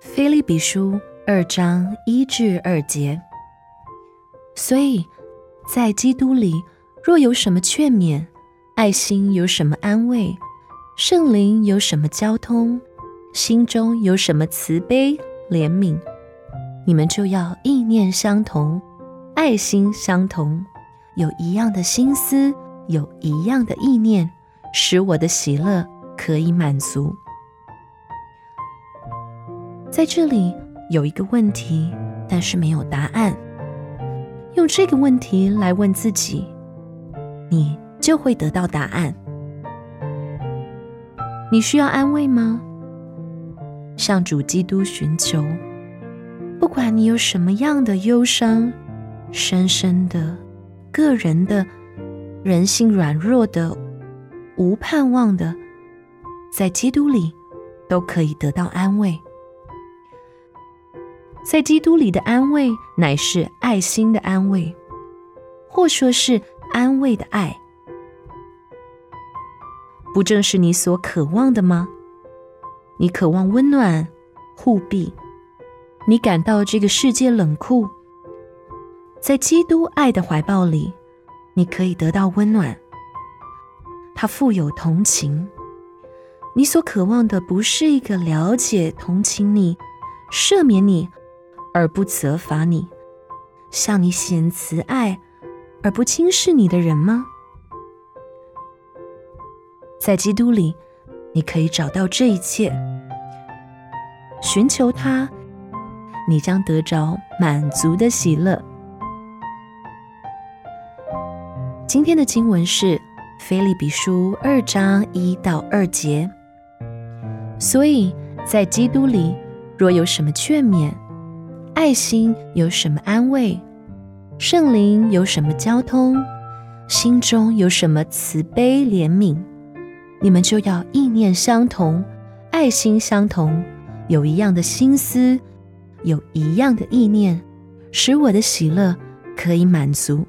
菲利比书二章一至二节。所以，在基督里，若有什么劝勉，爱心有什么安慰，圣灵有什么交通，心中有什么慈悲怜悯，你们就要意念相同，爱心相同，有一样的心思，有一样的意念，使我的喜乐可以满足。在这里有一个问题，但是没有答案。用这个问题来问自己，你就会得到答案。你需要安慰吗？向主基督寻求。不管你有什么样的忧伤，深深的、个人的、人性软弱的、无盼望的，在基督里都可以得到安慰。在基督里的安慰，乃是爱心的安慰，或说是安慰的爱，不正是你所渴望的吗？你渴望温暖、护庇，你感到这个世界冷酷，在基督爱的怀抱里，你可以得到温暖。他富有同情，你所渴望的不是一个了解、同情你、赦免你。而不责罚你，向你显慈爱，而不轻视你的人吗？在基督里，你可以找到这一切。寻求他，你将得着满足的喜乐。今天的经文是《菲利比书》二章一到二节。所以在基督里，若有什么劝勉，爱心有什么安慰？圣灵有什么交通？心中有什么慈悲怜悯？你们就要意念相同，爱心相同，有一样的心思，有一样的意念，使我的喜乐可以满足。